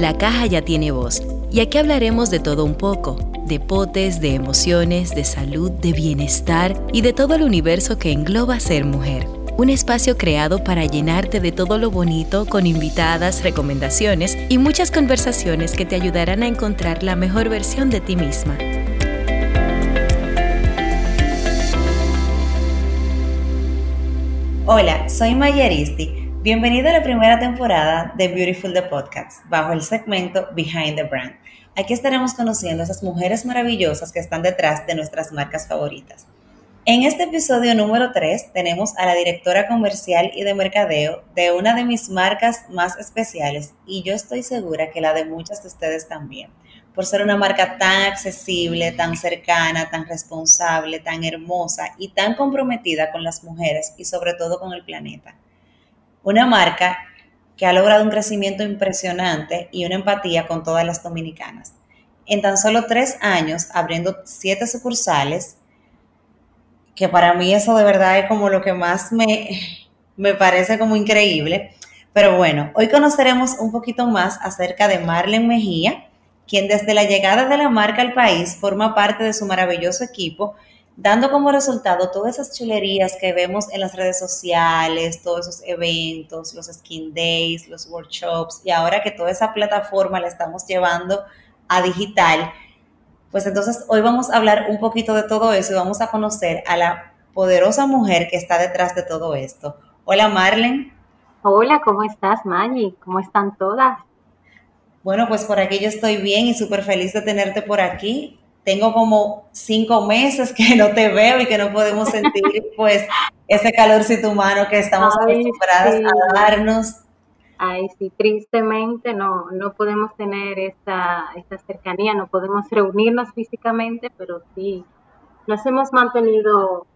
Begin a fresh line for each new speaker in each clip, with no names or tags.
La caja ya tiene voz y aquí hablaremos de todo un poco, de potes, de emociones, de salud, de bienestar y de todo el universo que engloba ser mujer. Un espacio creado para llenarte de todo lo bonito con invitadas, recomendaciones y muchas conversaciones que te ayudarán a encontrar la mejor versión de ti misma.
Hola, soy Maya Aristi. Bienvenido a la primera temporada de Beautiful the Podcast, bajo el segmento Behind the Brand. Aquí estaremos conociendo a esas mujeres maravillosas que están detrás de nuestras marcas favoritas. En este episodio número 3 tenemos a la directora comercial y de mercadeo de una de mis marcas más especiales y yo estoy segura que la de muchas de ustedes también, por ser una marca tan accesible, tan cercana, tan responsable, tan hermosa y tan comprometida con las mujeres y sobre todo con el planeta. Una marca que ha logrado un crecimiento impresionante y una empatía con todas las dominicanas. En tan solo tres años, abriendo siete sucursales, que para mí eso de verdad es como lo que más me, me parece como increíble. Pero bueno, hoy conoceremos un poquito más acerca de Marlene Mejía, quien desde la llegada de la marca al país forma parte de su maravilloso equipo, dando como resultado todas esas chulerías que vemos en las redes sociales, todos esos eventos, los skin days, los workshops, y ahora que toda esa plataforma la estamos llevando a digital, pues entonces hoy vamos a hablar un poquito de todo eso y vamos a conocer a la poderosa mujer que está detrás de todo esto. Hola Marlen.
Hola, ¿cómo estás Maggie? ¿Cómo están todas?
Bueno, pues por aquí yo estoy bien y súper feliz de tenerte por aquí. Tengo como cinco meses que no te veo y que no podemos sentir pues ese calorcito humano que estamos acostumbradas a darnos.
Ay, sí, tristemente no, no podemos tener esta, esta cercanía, no podemos reunirnos físicamente, pero sí nos hemos mantenido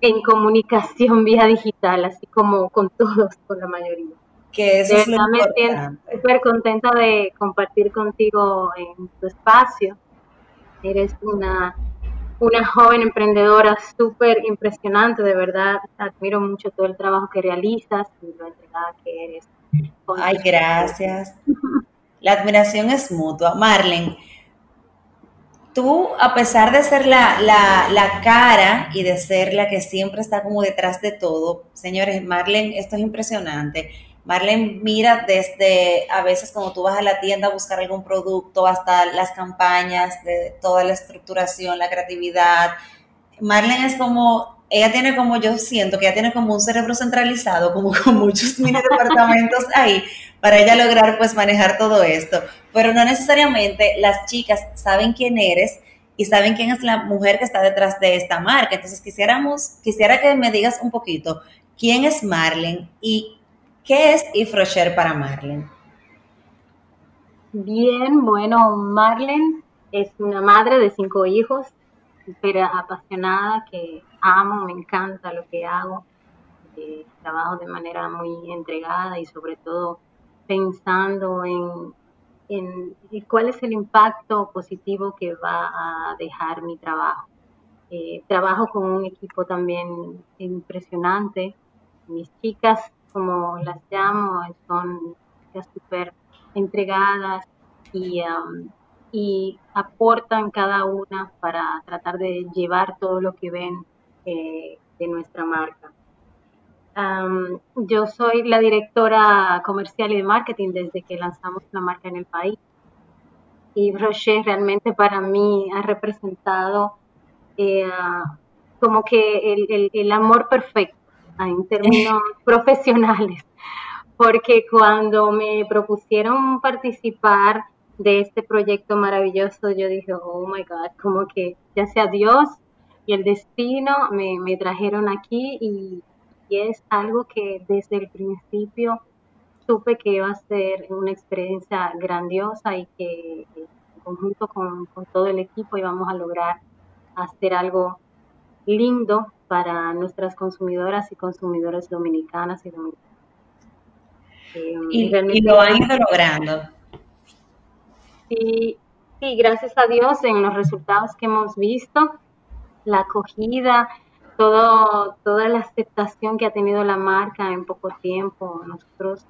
en comunicación vía digital, así como con todos, con la mayoría.
Que eso es lo me
súper contenta de compartir contigo en tu espacio. Eres una, una joven emprendedora súper impresionante, de verdad. Admiro mucho todo el trabajo que realizas y lo entregada que eres
Ay, gracias. La admiración es mutua. Marlen, tú, a pesar de ser la, la, cara y de ser la que siempre está como detrás de todo, señores, Marlen, esto es impresionante. Marlen mira desde a veces cuando tú vas a la tienda a buscar algún producto hasta las campañas, de toda la estructuración, la creatividad. Marlen es como ella tiene como, yo siento que ella tiene como un cerebro centralizado, como con muchos mini departamentos ahí, para ella lograr pues manejar todo esto. Pero no necesariamente las chicas saben quién eres y saben quién es la mujer que está detrás de esta marca. Entonces quisiéramos, quisiera que me digas un poquito quién es Marlene y qué es Ifrocher para Marlene.
Bien, bueno, Marlene es una madre de cinco hijos, súper apasionada que amo, me encanta lo que hago, eh, trabajo de manera muy entregada y sobre todo pensando en, cuál es el impacto positivo que va a dejar mi trabajo. Eh, trabajo con un equipo también impresionante. Mis chicas, como las llamo, son súper entregadas y um, y aportan cada una para tratar de llevar todo lo que ven eh, de nuestra marca. yo soy la directora comercial y de marketing desde que lanzamos la marca en el país. Y Rocher realmente para mí ha representado eh, como que el, el amor perfecto en términos profesionales. Porque cuando me propusieron participar de este proyecto maravilloso, yo dije, oh my God, como que ya sea Dios y el destino me, trajeron aquí y, es algo que desde el principio supe que iba a ser una experiencia grandiosa y que en conjunto con, todo el equipo íbamos a lograr hacer algo lindo para nuestras consumidoras y consumidores dominicanas y dominicanos.
y, y lo han ido logrando.
Sí, sí, gracias a Dios en los resultados que hemos visto, la acogida, todo, toda la aceptación que ha tenido la marca en poco tiempo. Nosotros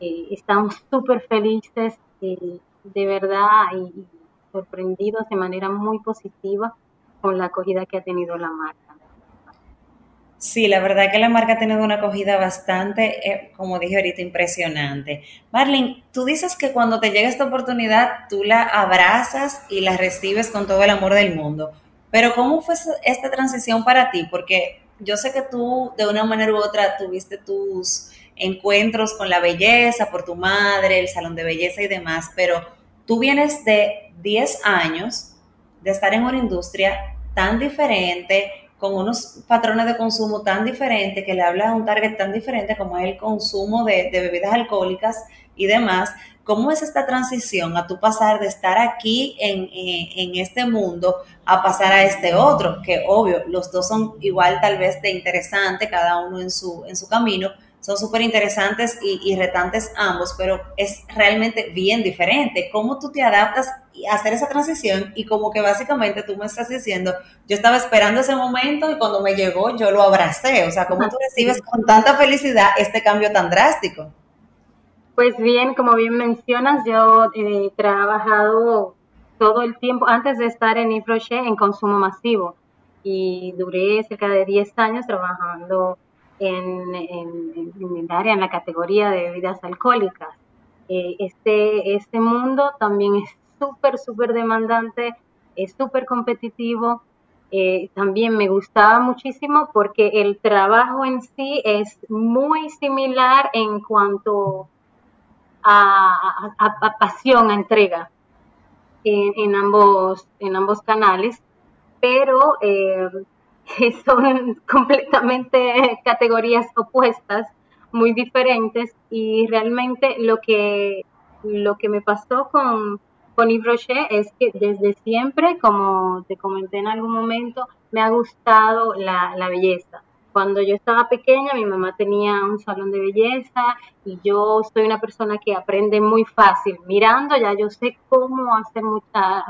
eh, estamos súper felices eh, de verdad y, sorprendidos de manera muy positiva con la acogida que ha tenido la marca.
Sí, la verdad que la marca ha tenido una acogida bastante, eh, como dije ahorita, impresionante. Marlene, tú dices que cuando te llega esta oportunidad, tú la abrazas y la recibes con todo el amor del mundo. Pero ¿cómo fue esta transición para ti? Porque yo sé que tú, de una manera u otra, tuviste tus encuentros con la belleza por tu madre, el salón de belleza y demás, pero tú vienes de 10 años de estar en una industria tan diferente, con unos patrones de consumo tan diferentes, que le hablas a un target tan diferente como es el consumo de, bebidas alcohólicas y demás. ¿Cómo es esta transición a tu pasar de estar aquí en, en, este mundo a pasar a este otro? Que obvio, los dos son igual tal vez de interesante, cada uno en su, en su camino, son súper interesantes y, retantes ambos, pero es realmente bien diferente. ¿Cómo tú te adaptas a hacer esa transición? Y como que básicamente tú me estás diciendo, yo estaba esperando ese momento y cuando me llegó yo lo abracé. O sea, ¿cómo tú recibes con tanta felicidad este cambio tan drástico?
Pues bien, como bien mencionas, yo he trabajado todo el tiempo, antes de estar en Ifroche, en consumo masivo. Y duré cerca de 10 años trabajando en, el área, en la categoría de bebidas alcohólicas. Eh, este, este mundo también es súper, súper demandante, es súper competitivo. Eh, también me gustaba muchísimo porque el trabajo en sí es muy similar en cuanto a, pasión, a entrega en, ambos, en ambos canales, pero eh, que son completamente categorías opuestas, muy diferentes y realmente lo que, lo que me pasó con, con Yves Rocher es que desde siempre, como te comenté en algún momento, me ha gustado la, la belleza. Cuando yo estaba pequeña, mi mamá tenía un salón de belleza y yo soy una persona que aprende muy fácil. Mirando ya yo sé cómo hacer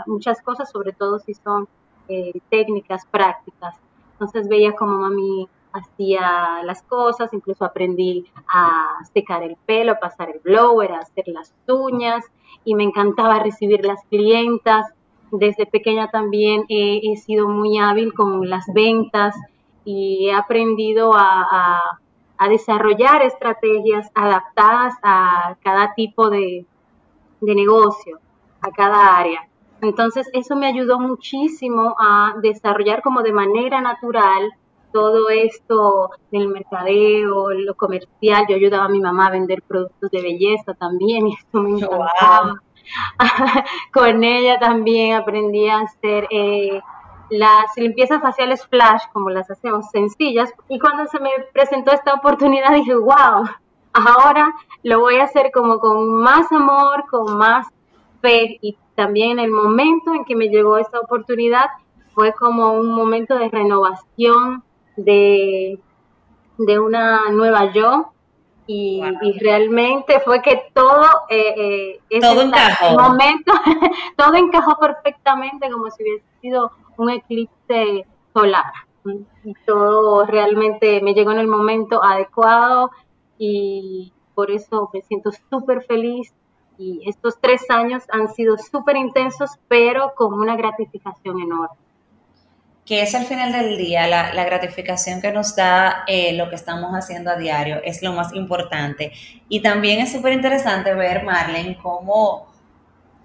muchas cosas, sobre todo si son eh, técnicas prácticas. Entonces veía como mami hacía las cosas, incluso aprendí a secar el pelo, a pasar el blower, a hacer las uñas y me encantaba recibir las clientas. Desde pequeña también he, sido muy hábil con las ventas y he aprendido a, desarrollar estrategias adaptadas a cada tipo de negocio, a cada área. Entonces, eso me ayudó muchísimo a desarrollar como de manera natural todo esto del mercadeo, lo comercial. Yo ayudaba a mi mamá a vender productos de belleza también y esto me encantaba. Con ella también aprendí a hacer eh, las limpiezas faciales flash, como las hacemos, sencillas. Y cuando se me presentó esta oportunidad dije, wow, ahora lo voy a hacer como con más amor, con más fe y también el momento en que me llegó esta oportunidad fue como un momento de renovación de, de una nueva yo y, realmente fue que todo eh, eh
todo encajó.
momento todo encajó perfectamente como si hubiese sido un eclipse solar y todo realmente me llegó en el momento adecuado y por eso me siento súper feliz y estos tres años han sido súper intensos, pero con una gratificación enorme.
Que es al final del día la, gratificación que nos da eh, lo que estamos haciendo a diario, es lo más importante. Y también es súper interesante ver, Marlene, cómo,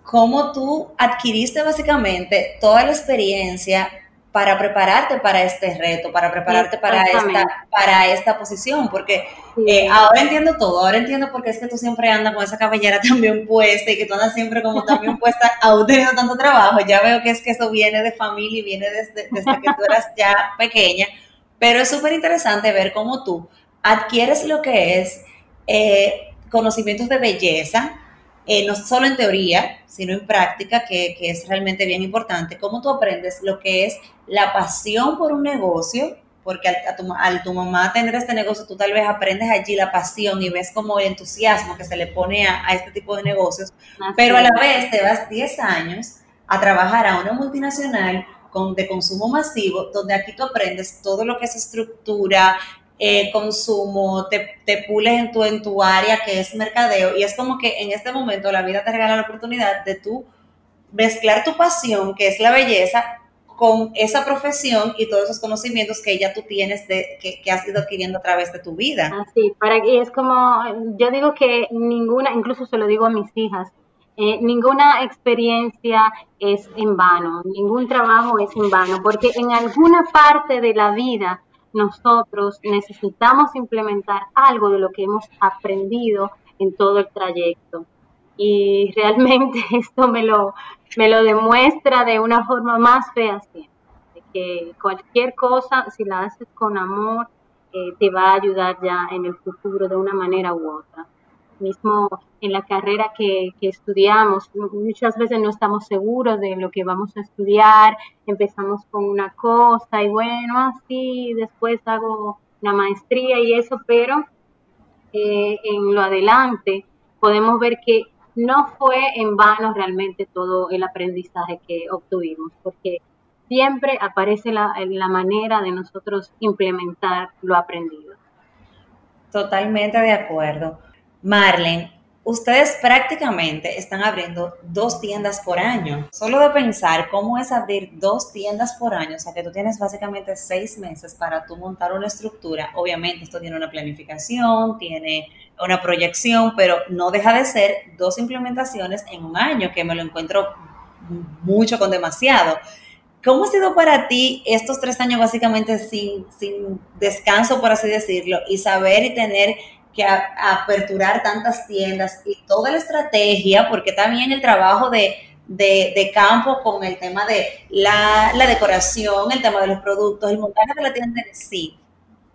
cómo tú adquiriste básicamente toda la experiencia para prepararte para este reto, para prepararte para esta, para esta posición, porque eh, ahora entiendo todo, ahora entiendo por qué es que tú siempre andas con esa cabellera también puesta y que tú andas siempre como también puesta, aún teniendo tanto trabajo, ya veo que es que eso viene de familia y viene desde, desde que tú eras ya pequeña, pero es súper interesante ver cómo tú adquieres lo que es eh, conocimientos de belleza, eh, no solo en teoría, sino en práctica, que, es realmente bien importante. ¿Cómo tú aprendes lo que es la pasión por un negocio? Porque al, tu, tu, mamá tener este negocio, tú tal vez aprendes allí la pasión y ves como el entusiasmo que se le pone a, este tipo de negocios, pero a la vez te vas 10 años a trabajar a una multinacional con, de consumo masivo, donde aquí tú aprendes todo lo que es estructura, eh, consumo, te, te pules en tu, en tu área que es mercadeo y es como que en este momento la vida te regala la oportunidad de tú mezclar tu pasión, que es la belleza, con esa profesión y todos esos conocimientos que ya tú tienes, de, que, que has ido adquiriendo a través de tu vida.
Así, para que es como, yo digo que ninguna, incluso se lo digo a mis hijas, eh, ninguna experiencia es en vano, ningún trabajo es en vano, porque en alguna parte de la vida nosotros necesitamos implementar algo de lo que hemos aprendido en todo el trayecto. Y realmente esto me lo, me lo demuestra de una forma más fea que cualquier cosa, si la haces con amor, eh, te va a ayudar ya en el futuro de una manera u otra. Mismo en la carrera que, estudiamos, muchas veces no estamos seguros de lo que vamos a estudiar, empezamos con una cosa y bueno, así, después hago una maestría y eso, pero eh, en lo adelante podemos ver que no fue en vano realmente todo el aprendizaje que obtuvimos, porque siempre aparece la, la manera de nosotros implementar lo aprendido.
Totalmente de acuerdo. Marlene, ustedes prácticamente están abriendo dos tiendas por año. Solo de pensar cómo es abrir dos tiendas por año, o sea que tú tienes básicamente seis meses para tú montar una estructura. Obviamente esto tiene una planificación, tiene una proyección, pero no deja de ser dos implementaciones en un año, que me lo encuentro mucho con demasiado. ¿Cómo ha sido para ti estos tres años básicamente sin, sin descanso, por así decirlo, y saber y tener que aperturar tantas tiendas y toda la estrategia, porque también el trabajo de, de, campo con el tema de la, la, decoración, el tema de los productos, el montaje de la tienda en sí.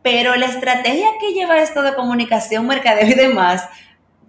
Pero la estrategia que lleva esto de comunicación, mercadeo y demás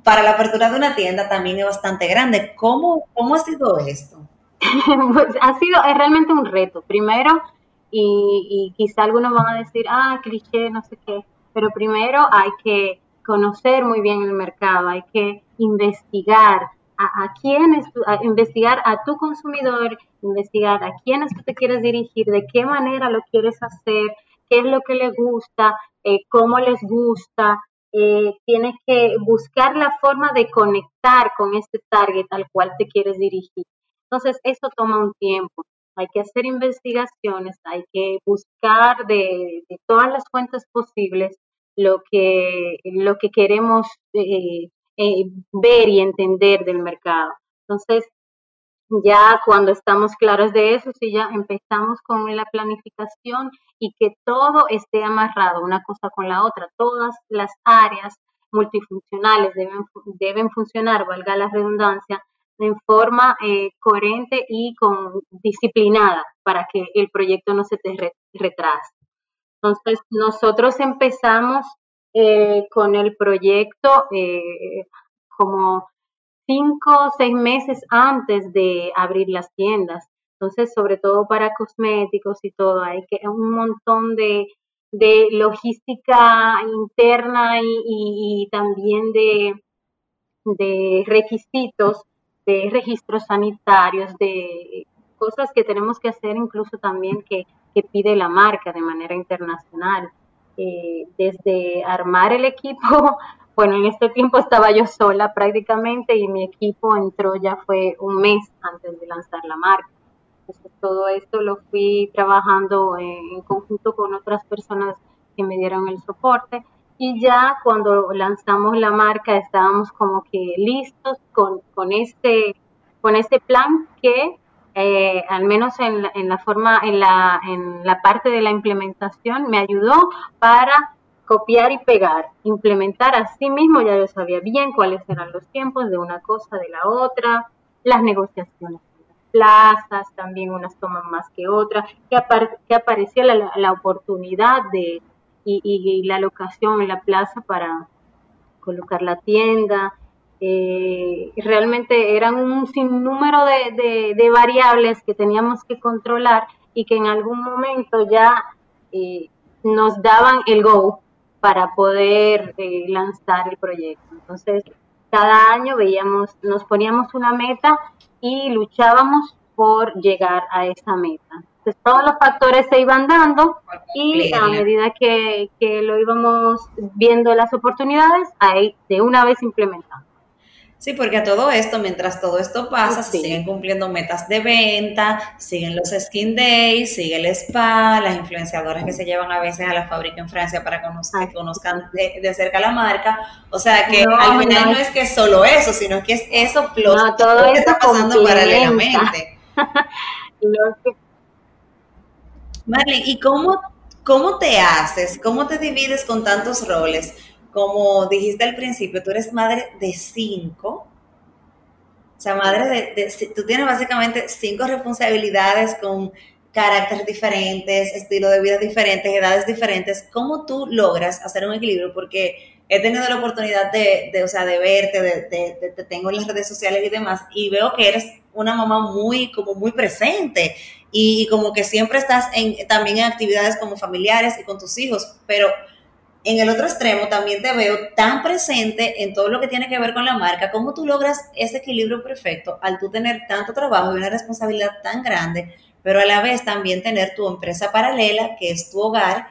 para la apertura de una tienda también es bastante grande. ¿Cómo, cómo ha sido esto?
pues ha sido es realmente un reto. Primero, y, quizá algunos van a decir, ah, cliché, no sé qué, pero primero hay que conocer muy bien el mercado, hay que investigar a, a quiénes, investigar a tu consumidor, investigar a quiénes tú te quieres dirigir, de qué manera lo quieres hacer, qué es lo que les gusta, eh, cómo les gusta. Eh, tienes que buscar la forma de conectar con este target al cual te quieres dirigir. Entonces, eso toma un tiempo. Hay que hacer investigaciones, hay que buscar de todas las fuentes posibles lo que, lo que queremos eh, eh, ver y entender del mercado. Entonces, ya cuando estamos claros de eso, si ya empezamos con la planificación y que todo esté amarrado una cosa con la otra, todas las áreas multifuncionales deben, deben funcionar, valga la redundancia, en forma eh, coherente y con disciplinada para que el proyecto no se te retrase. Entonces, nosotros empezamos eh, con el proyecto eh, como cinco o seis meses antes de abrir las tiendas. Entonces, sobre todo para cosméticos y todo, hay que un montón de, de logística interna y, también de, de requisitos, de registros sanitarios, de cosas que tenemos que hacer incluso también que que pide la marca de manera internacional. Eh, desde armar el equipo, bueno, en este tiempo estaba yo sola prácticamente y mi equipo entró ya fue un mes antes de lanzar la marca. Entonces, todo esto lo fui trabajando en, conjunto con otras personas que me dieron el soporte y ya cuando lanzamos la marca estábamos como que listos con, con, este, con este plan que eh, al menos en la, forma, en la, en la parte de la implementación, me ayudó para copiar y pegar, implementar a sí mismo, ya yo sabía bien cuáles eran los tiempos de una cosa, de la otra, las negociaciones plazas, también unas toman más que otras, que, que aparecía la, la, oportunidad de y, y, la locación en la plaza para colocar la tienda, eh, realmente eran un sinnúmero de, de, variables que teníamos que controlar y que en algún momento ya eh, nos daban el go para poder eh, lanzar el proyecto. Entonces, cada año veíamos, nos poníamos una meta y luchábamos por llegar a esa meta. Entonces, todos los factores se iban dando y a medida que, que lo íbamos viendo las oportunidades, ahí de una vez implementando.
Sí, porque a todo esto, mientras todo esto pasa, se siguen cumpliendo metas de venta, siguen los skin days, sigue el spa, las influenciadoras que se llevan a veces a la fábrica en Francia para que conozcan de, cerca la marca. O sea que al final no, es que es solo eso, sino que es eso plus
todo, lo que está pasando
paralelamente. Marlene, ¿y cómo, cómo te haces? ¿Cómo te divides con tantos roles? Como dijiste al principio, tú eres madre de cinco. O sea, madre de, tú tienes básicamente cinco responsabilidades con caracteres diferentes, estilo de vida diferentes, edades diferentes. ¿Cómo tú logras hacer un equilibrio? Porque he tenido la oportunidad de, de o sea, de verte, de, te tengo en las redes sociales y demás, y veo que eres una mamá muy, como muy presente y, y como que siempre estás en, también en actividades como familiares y con tus hijos, pero en el otro extremo también te veo tan presente en todo lo que tiene que ver con la marca, cómo tú logras ese equilibrio perfecto al tú tener tanto trabajo y una responsabilidad tan grande, pero a la vez también tener tu empresa paralela, que es tu hogar,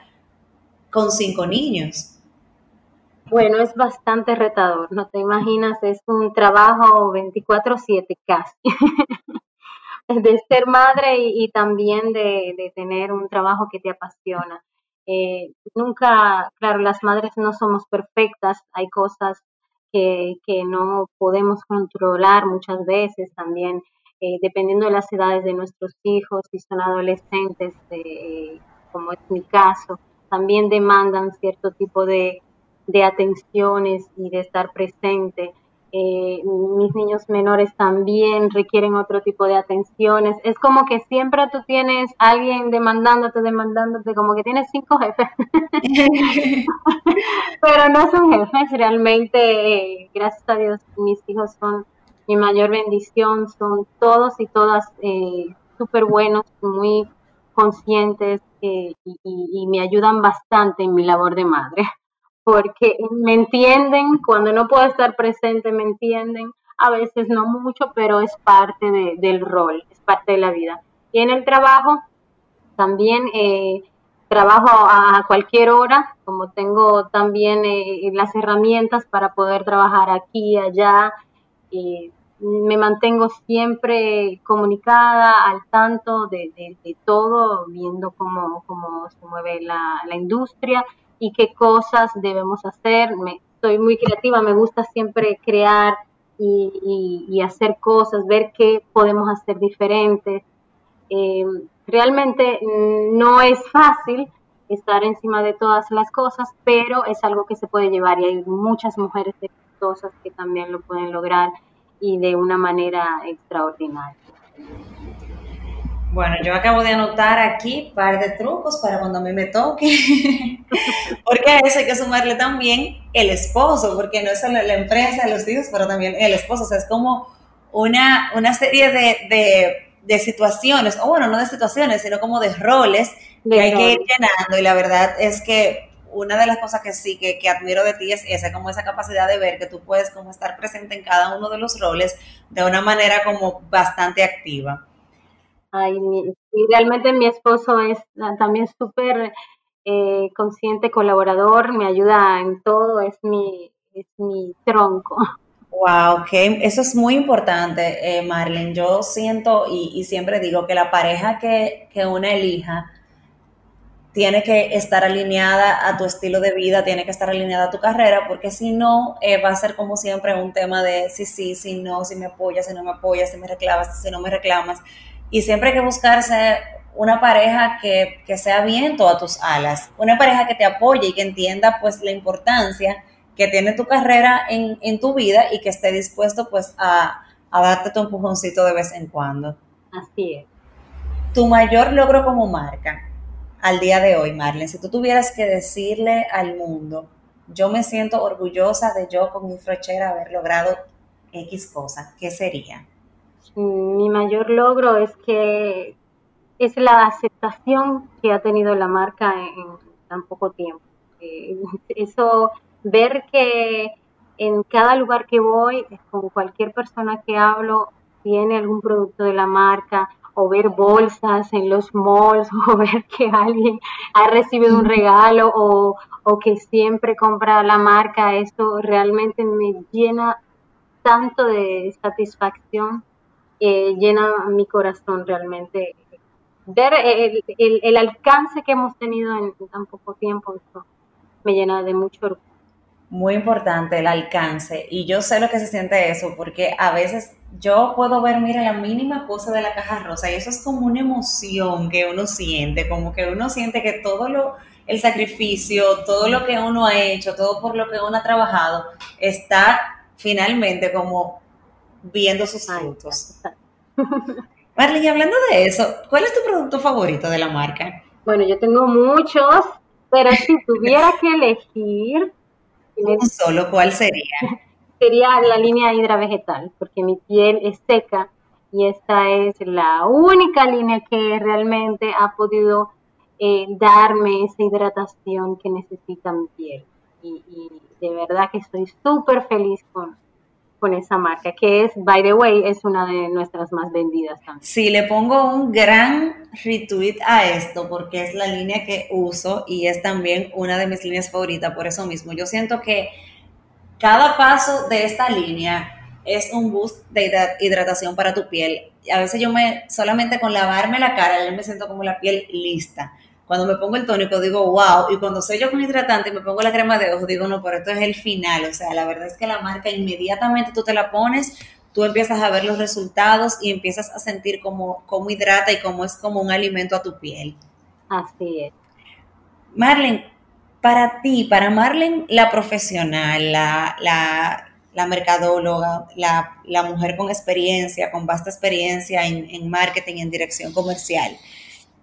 con cinco niños.
Bueno, es bastante retador, no te imaginas, es un trabajo 24/7 casi. de ser madre y, también de, de tener un trabajo que te apasiona. Eh, nunca, claro, las madres no somos perfectas, hay cosas que, que no podemos controlar muchas veces también, eh, dependiendo de las edades de nuestros hijos, si son adolescentes, eh, como es mi caso, también demandan cierto tipo de, de atenciones y de estar presente. Eh, mis niños menores también requieren otro tipo de atenciones. Es como que siempre tú tienes alguien demandándote, demandándote, como que tienes cinco jefes. Pero no son jefes, realmente, eh, gracias a Dios, mis hijos son mi mayor bendición, son todos y todas eh, súper buenos, muy conscientes y, y me ayudan bastante en mi labor de madre porque me entienden, cuando no puedo estar presente me entienden, a veces no mucho, pero es parte del rol, es parte de la vida. Y en el trabajo, también eh, trabajo a cualquier hora, como tengo también eh, las herramientas para poder trabajar aquí allá, me mantengo siempre comunicada, al tanto de, todo, viendo cómo, cómo se mueve la, la industria y qué cosas debemos hacer. Me, soy muy creativa, me gusta siempre crear y, hacer cosas, ver qué podemos hacer diferentes. Eh, realmente no es fácil estar encima de todas las cosas, pero es algo que se puede llevar y hay muchas mujeres exitosas que también lo pueden lograr y de una manera extraordinaria.
Bueno, yo acabo de anotar aquí un par de trucos para cuando a mí me toque, porque a eso hay que sumarle también el esposo, porque no es solo la empresa, los hijos, pero también el esposo, o sea, es como una, una serie de, situaciones, o bueno, no de situaciones, sino como de roles que hay que ir llenando, y la verdad es que una de las cosas que sí que, que, admiro de ti es esa, como esa capacidad de ver que tú puedes como estar presente en cada uno de los roles de una manera como bastante activa.
Ay, y realmente mi esposo es también súper eh, consciente, colaborador, me ayuda en todo, es mi, es mi tronco.
Wow, que eso es muy importante, eh, Marlene. Yo siento y, siempre digo que la pareja que, que una elija tiene que estar alineada a tu estilo de vida, tiene que estar alineada a tu carrera, porque si no, eh, va a ser como siempre un tema de si sí, si no, si me apoyas, si no me apoyas, si me reclamas, si no me reclamas. Y siempre hay que buscarse una pareja que, sea viento a tus alas, una pareja que te apoye y que entienda pues la importancia que tiene tu carrera en, tu vida y que esté dispuesto pues a, darte tu empujoncito de vez en cuando.
Así es.
Tu mayor logro como marca al día de hoy, Marlene, si tú tuvieras que decirle al mundo, yo me siento orgullosa de yo con mi frochera haber logrado X cosa, ¿qué sería?
Mi mayor logro es que es la aceptación que ha tenido la marca en, tan poco tiempo. Eh, eso, ver que en cada lugar que voy, con cualquier persona que hablo, tiene algún producto de la marca o ver bolsas en los malls o ver que alguien ha recibido un regalo o, o que siempre compra la marca, esto realmente me llena tanto de satisfacción, llena mi corazón realmente. Ver el, el, alcance que hemos tenido en tan poco tiempo, esto me llena de mucho orgullo.
Muy importante el alcance y yo sé lo que se siente eso porque a veces yo puedo ver, mira, la mínima cosa de la caja rosa y eso es como una emoción que uno siente, como que uno siente que todo lo, el sacrificio, todo lo que uno ha hecho, todo por lo que uno ha trabajado, está finalmente como viendo sus frutos. Marlene, hablando de eso, ¿cuál es tu producto favorito de la marca?
Bueno, yo tengo muchos, pero si tuviera que elegir...
Un solo, ¿cuál sería?
Sería la línea hidra vegetal, porque mi piel es seca y esta es la única línea que realmente ha podido eh, darme esa hidratación que necesita mi piel. Y, y de verdad que estoy súper feliz con, con esa marca, que es, by the way, es una de nuestras más vendidas también.
Sí, le pongo un gran retweet a esto porque es la línea que uso y es también una de mis líneas favoritas, por eso mismo. Yo siento que cada paso de esta línea es un boost de hidratación para tu piel. A veces yo me, solamente con lavarme la cara, yo me siento como la piel lista cuando me pongo el tónico digo, wow, y cuando soy yo con hidratante y me pongo la crema de ojos, digo, no, pero esto es el final, o sea, la verdad es que la marca inmediatamente tú te la pones, tú empiezas a ver los resultados y empiezas a sentir cómo, cómo hidrata y cómo es como un alimento a tu piel.
Así es.
Marlene, para ti, para Marlene, la profesional, la, la, la mercadóloga, la, la, mujer con experiencia, con vasta experiencia en, en marketing en dirección comercial,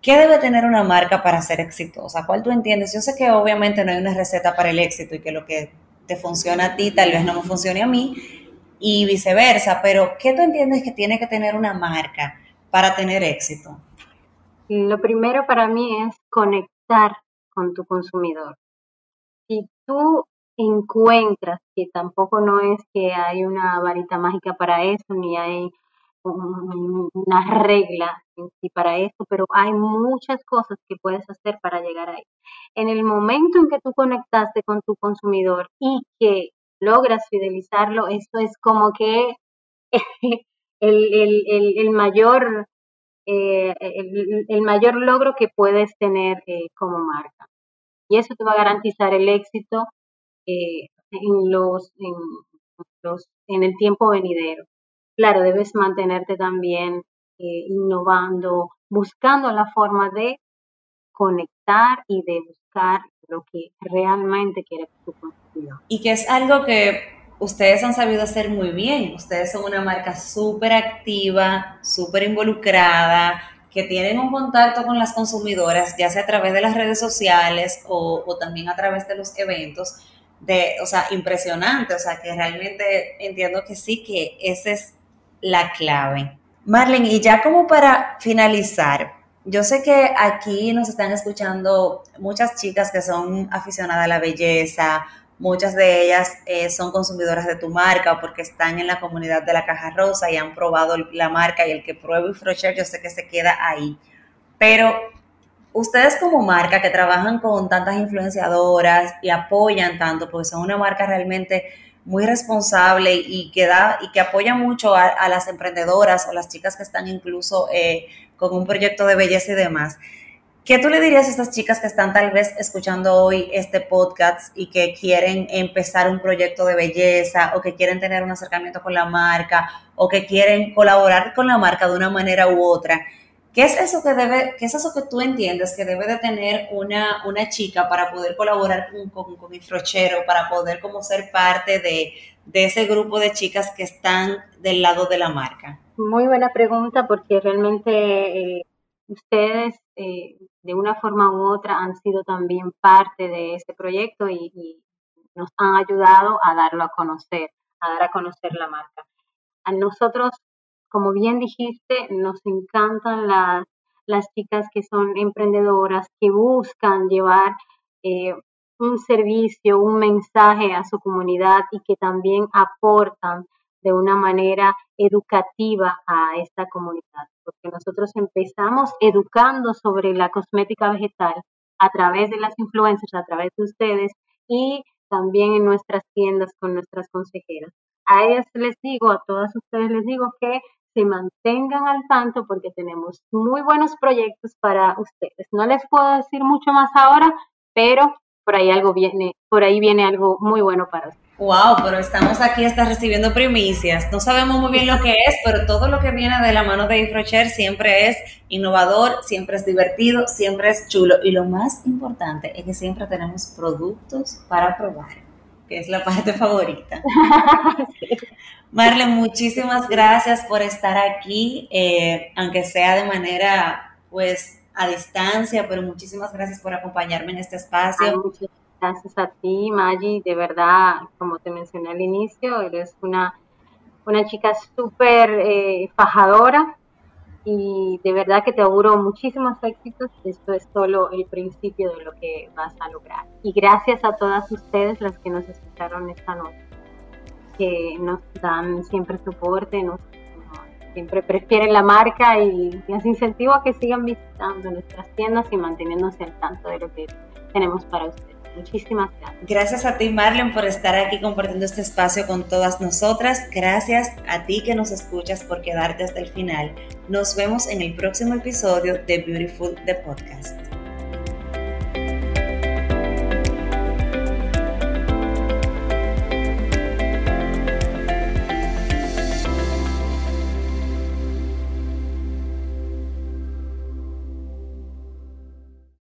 ¿Qué debe tener una marca para ser exitosa? ¿Cuál tú entiendes? Yo sé que obviamente no hay una receta para el éxito y que lo que te funciona a ti tal vez no me funcione a mí y viceversa, pero ¿qué tú entiendes que tiene que tener una marca para tener éxito?
Lo primero para mí es conectar con tu consumidor. Si tú encuentras que tampoco no es que hay una varita mágica para eso, ni hay una regla y para eso, pero hay muchas cosas que puedes hacer para llegar ahí. En el momento en que tú conectaste con tu consumidor y que logras fidelizarlo, esto es como que el, mayor eh, el, mayor logro que puedes tener eh, como marca. Y eso te va a garantizar el éxito eh, en, los, en, los, en el tiempo venidero claro, debes mantenerte también eh, innovando, buscando la forma de conectar y de buscar lo que realmente quiere tu consumidor.
Y que es algo que ustedes han sabido hacer muy bien. Ustedes son una marca súper activa, súper involucrada, que tienen un contacto con las consumidoras, ya sea a través de las redes sociales o, o también a través de los eventos, de, o sea, impresionante. O sea, que realmente entiendo que sí, que ese es la clave. Marlene, y ya como para finalizar, yo sé que aquí nos están escuchando muchas chicas que son aficionadas a la belleza, muchas de ellas eh, son consumidoras de tu marca porque están en la comunidad de la Caja Rosa y han probado la marca y el que pruebe Frocher yo sé que se queda ahí. Pero ustedes como marca que trabajan con tantas influenciadoras y apoyan tanto, porque son una marca realmente muy responsable y que da y que apoya mucho a, las emprendedoras o las chicas que están incluso eh, con un proyecto de belleza y demás. ¿Qué tú le dirías a estas chicas que están tal vez escuchando hoy este podcast y que quieren empezar un proyecto de belleza o que quieren tener un acercamiento con la marca o que quieren colaborar con la marca de una manera u otra? ¿Qué es eso que debe, qué es eso que tú entiendes que debe de tener una, una chica para poder colaborar con, con, con Infrochero, para poder como ser parte de, de, ese grupo de chicas que están del lado de la marca?
Muy buena pregunta porque realmente eh, ustedes eh, de una forma u otra han sido también parte de este proyecto y nos han ayudado a darlo a conocer, a dar a conocer la marca. A nosotros como bien dijiste, nos encantan las, chicas que son emprendedoras, que buscan llevar eh, un servicio, un mensaje a su comunidad y que también aportan de una manera educativa a esta comunidad, porque nosotros empezamos educando sobre la cosmética vegetal a través de las influencers, a través de ustedes y también en nuestras tiendas con nuestras consejeras. A ellas les digo, a todas ustedes les digo que se mantengan al tanto porque tenemos muy buenos proyectos para ustedes. No les puedo decir mucho más ahora, pero por ahí algo viene, por ahí viene algo muy bueno para ustedes.
Wow, pero estamos aquí hasta recibiendo primicias. No sabemos muy bien lo que es, pero todo lo que viene de la mano de Ifrocher siempre es innovador, siempre es divertido, siempre es chulo. Y lo más importante es que siempre tenemos productos para probar, que es la parte favorita. Marle, muchísimas gracias por estar aquí, eh, aunque sea de manera, pues, a distancia, pero muchísimas gracias por acompañarme en este espacio.
Gracias a ti, Maggie. De verdad, como te mencioné al inicio, eres una, una chica súper eh, fajadora y de verdad que te auguro muchísimos éxitos. Esto es solo el principio de lo que vas a lograr. Y gracias a todas ustedes las que nos escucharon esta noche, que nos dan siempre soporte, nos, siempre prefieren la marca y les incentivo a que sigan visitando nuestras tiendas y manteniéndose al tanto de lo que tenemos para ustedes. Muchísimas gracias.
Gracias a ti, Marlon, por estar aquí compartiendo este espacio con todas nosotras. Gracias a ti que nos escuchas por quedarte hasta el final. Nos vemos en el próximo episodio de Beautiful the Podcast.